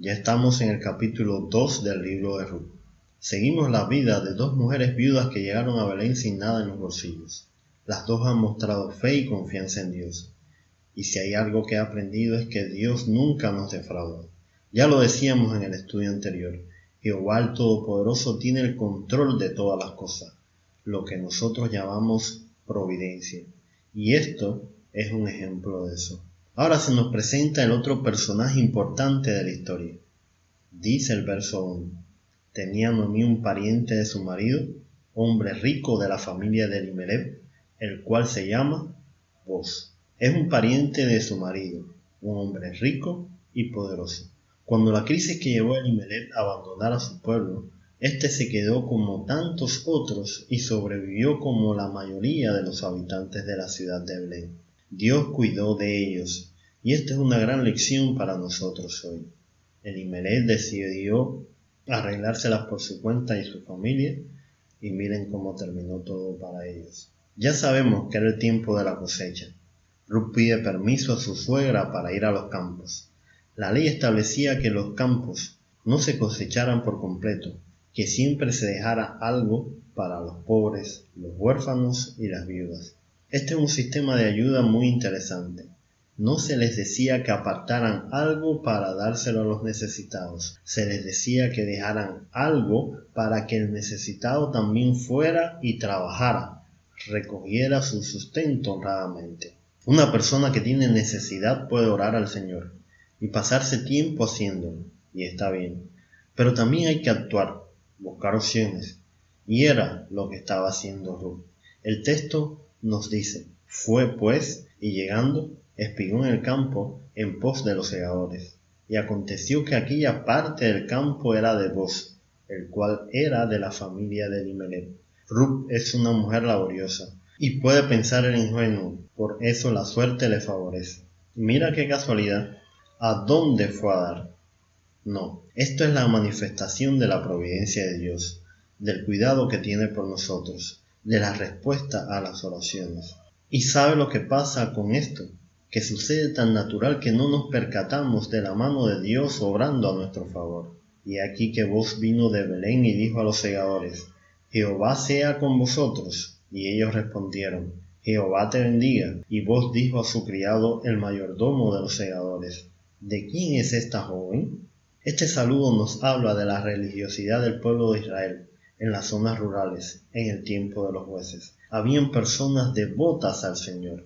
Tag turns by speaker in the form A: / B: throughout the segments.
A: ya estamos en el capítulo 2 del libro de Ruth. Seguimos la vida de dos mujeres viudas que llegaron a Belén sin nada en los bolsillos. Las dos han mostrado fe y confianza en Dios. Y si hay algo que he aprendido es que Dios nunca nos defrauda. Ya lo decíamos en el estudio anterior, Jehová el Todopoderoso tiene el control de todas las cosas, lo que nosotros llamamos providencia. Y esto es un ejemplo de eso. Ahora se nos presenta el otro personaje importante de la historia. Dice el verso 1. Tenía Noemí un pariente de su marido, hombre rico de la familia de Elimelech, el cual se llama Boz. Es un pariente de su marido, un hombre rico y poderoso. Cuando la crisis que llevó a Elimelech a abandonar a su pueblo, éste se quedó como tantos otros y sobrevivió como la mayoría de los habitantes de la ciudad de Belén. Dios cuidó de ellos, y esta es una gran lección para nosotros hoy. Elimelech decidió arreglárselas por su cuenta y su familia, y miren cómo terminó todo para ellos. Ya sabemos que era el tiempo de la cosecha. Ruth pide permiso a su suegra para ir a los campos. La ley establecía que los campos no se cosecharan por completo, que siempre se dejara algo para los pobres, los huérfanos y las viudas. Este es un sistema de ayuda muy interesante. No se les decía que apartaran algo para dárselo a los necesitados, se les decía que dejaran algo para que el necesitado también fuera y trabajara, recogiera su sustento honradamente. Una persona que tiene necesidad puede orar al Señor y pasarse tiempo haciéndolo, y está bien. Pero también hay que actuar, buscar opciones, y era lo que estaba haciendo Ruth. El texto nos dice, fue pues, y llegando, espigó en el campo en pos de los segadores. Y aconteció que aquella parte del campo era de vos, el cual era de la familia de Elimelech. Ruth es una mujer laboriosa y puede pensar el ingenuo, por eso la suerte le favorece. Mira qué casualidad, ¿a dónde fue a dar? No, esto es la manifestación de la providencia de Dios, del cuidado que tiene por nosotros, de la respuesta a las oraciones. ¿Y sabe lo que pasa con esto? Que sucede tan natural que no nos percatamos de la mano de Dios obrando a nuestro favor. Y aquí que vos vino de Belén y dijo a los segadores, Jehová sea con vosotros. Y ellos respondieron, Jehová te bendiga. Y vos dijo a su criado el mayordomo de los segadores, ¿de quién es esta joven? Este saludo nos habla de la religiosidad del pueblo de Israel, en las zonas rurales, en el tiempo de los jueces. Habían personas devotas al Señor.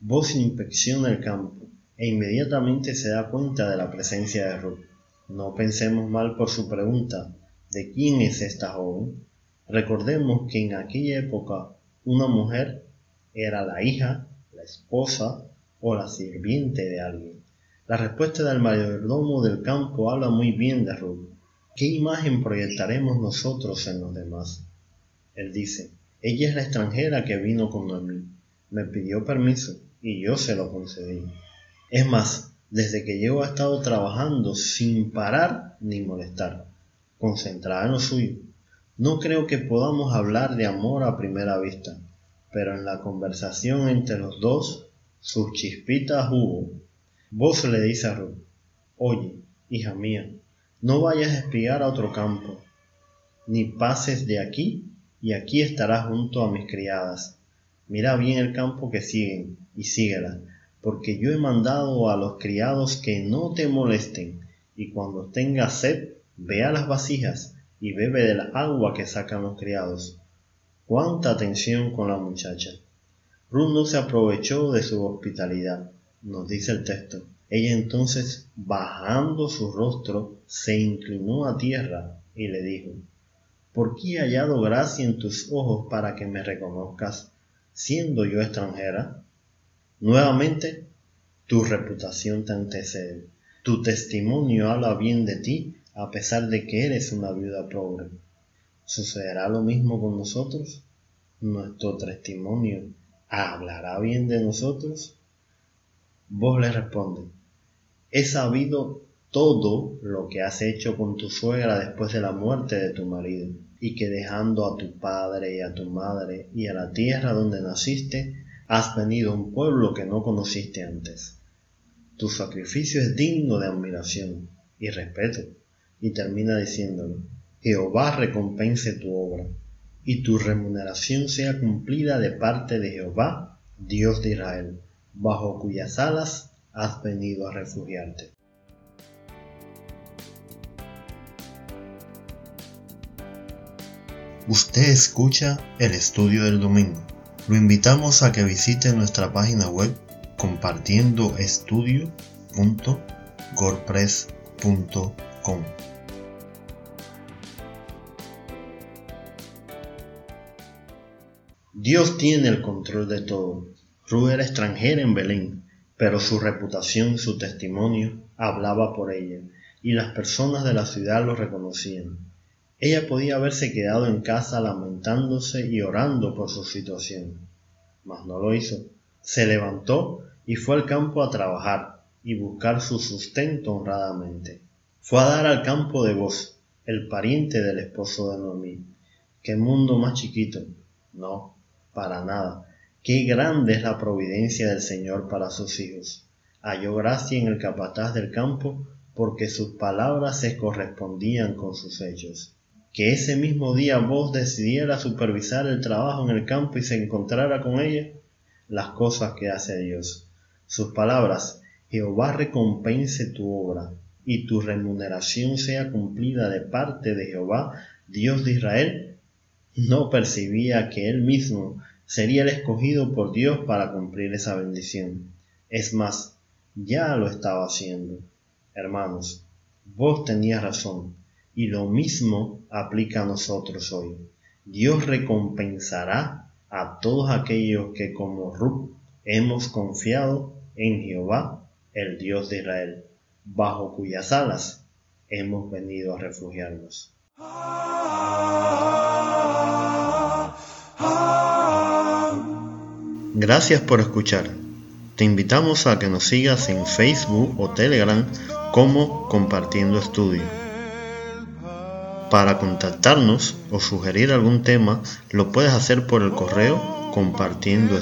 A: Vos inspecciona el campo e inmediatamente se da cuenta de la presencia de Ruth. No pensemos mal por su pregunta, ¿de quién es esta joven? Recordemos que en aquella época una mujer era la hija, la esposa o la sirviente de alguien. La respuesta del mayordomo del campo habla muy bien de Ruth. ¿Qué imagen proyectaremos nosotros en los demás? Él dice, ella es la extranjera que vino con. Me pidió permiso y yo se lo concedí. Es más, desde que llevo ha estado trabajando sin parar ni molestar, concentrada en lo suyo. No creo que podamos hablar de amor a primera vista, pero en la conversación entre los dos, sus chispitas hubo. Vos le dice a Ruth, oye, hija mía, no vayas a espiar a otro campo, ni pases de aquí, y aquí estarás junto a mis criadas. Mira bien el campo que siguen, y síguela, porque yo he mandado a los criados que no te molesten, y cuando tengas sed, ve a las vasijas, y bebe del agua que sacan los criados. Cuánta atención con la muchacha. Ruth no se aprovechó de su hospitalidad, nos dice el texto. Ella entonces, bajando su rostro, se inclinó a tierra y le dijo, ¿Por qué he hallado gracia en tus ojos para que me reconozcas, siendo yo extranjera? Nuevamente, tu reputación te antecede. Tu testimonio habla bien de ti a pesar de que eres una viuda pobre. ¿Sucederá lo mismo con nosotros? ¿Nuestro testimonio hablará bien de nosotros? Vos le responde, he sabido todo lo que has hecho con tu suegra después de la muerte de tu marido, y que dejando a tu padre y a tu madre y a la tierra donde naciste, has venido a un pueblo que no conociste antes. Tu sacrificio es digno de admiración y respeto. Y termina diciéndolo, Jehová recompense tu obra, y tu remuneración sea cumplida de parte de Jehová, Dios de Israel, bajo cuyas alas has venido a refugiarte. Usted escucha el estudio del domingo. Lo invitamos a que visite nuestra página web compartiendoestudio.gorpress.com. Dios tiene el control de todo. Ruth era extranjera en Belén, pero su reputación y su testimonio hablaba por ella, y las personas de la ciudad lo reconocían. Ella podía haberse quedado en casa lamentándose y orando por su situación, mas no lo hizo. Se levantó y fue al campo a trabajar y buscar su sustento honradamente. Fue a dar al campo de voz, el pariente del esposo de Noemí. Qué mundo más chiquito. No, para nada. Qué grande es la providencia del Señor para sus hijos. Halló gracia en el capataz del campo porque sus palabras se correspondían con sus hechos que ese mismo día vos decidiera supervisar el trabajo en el campo y se encontrara con ella? Las cosas que hace Dios. Sus palabras, Jehová recompense tu obra y tu remuneración sea cumplida de parte de Jehová, Dios de Israel, no percibía que él mismo sería el escogido por Dios para cumplir esa bendición. Es más, ya lo estaba haciendo. Hermanos, vos tenías razón y lo mismo aplica a nosotros hoy. Dios recompensará a todos aquellos que como Ruth hemos confiado en Jehová, el Dios de Israel, bajo cuyas alas hemos venido a refugiarnos. Gracias por escuchar. Te invitamos a que nos sigas en Facebook o Telegram como Compartiendo Estudio. Para contactarnos o sugerir algún tema, lo puedes hacer por el correo compartiendo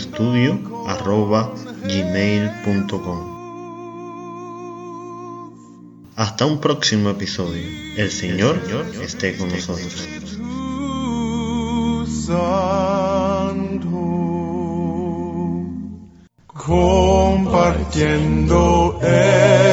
A: Hasta un próximo episodio. El Señor esté con nosotros.
B: Compartiendo en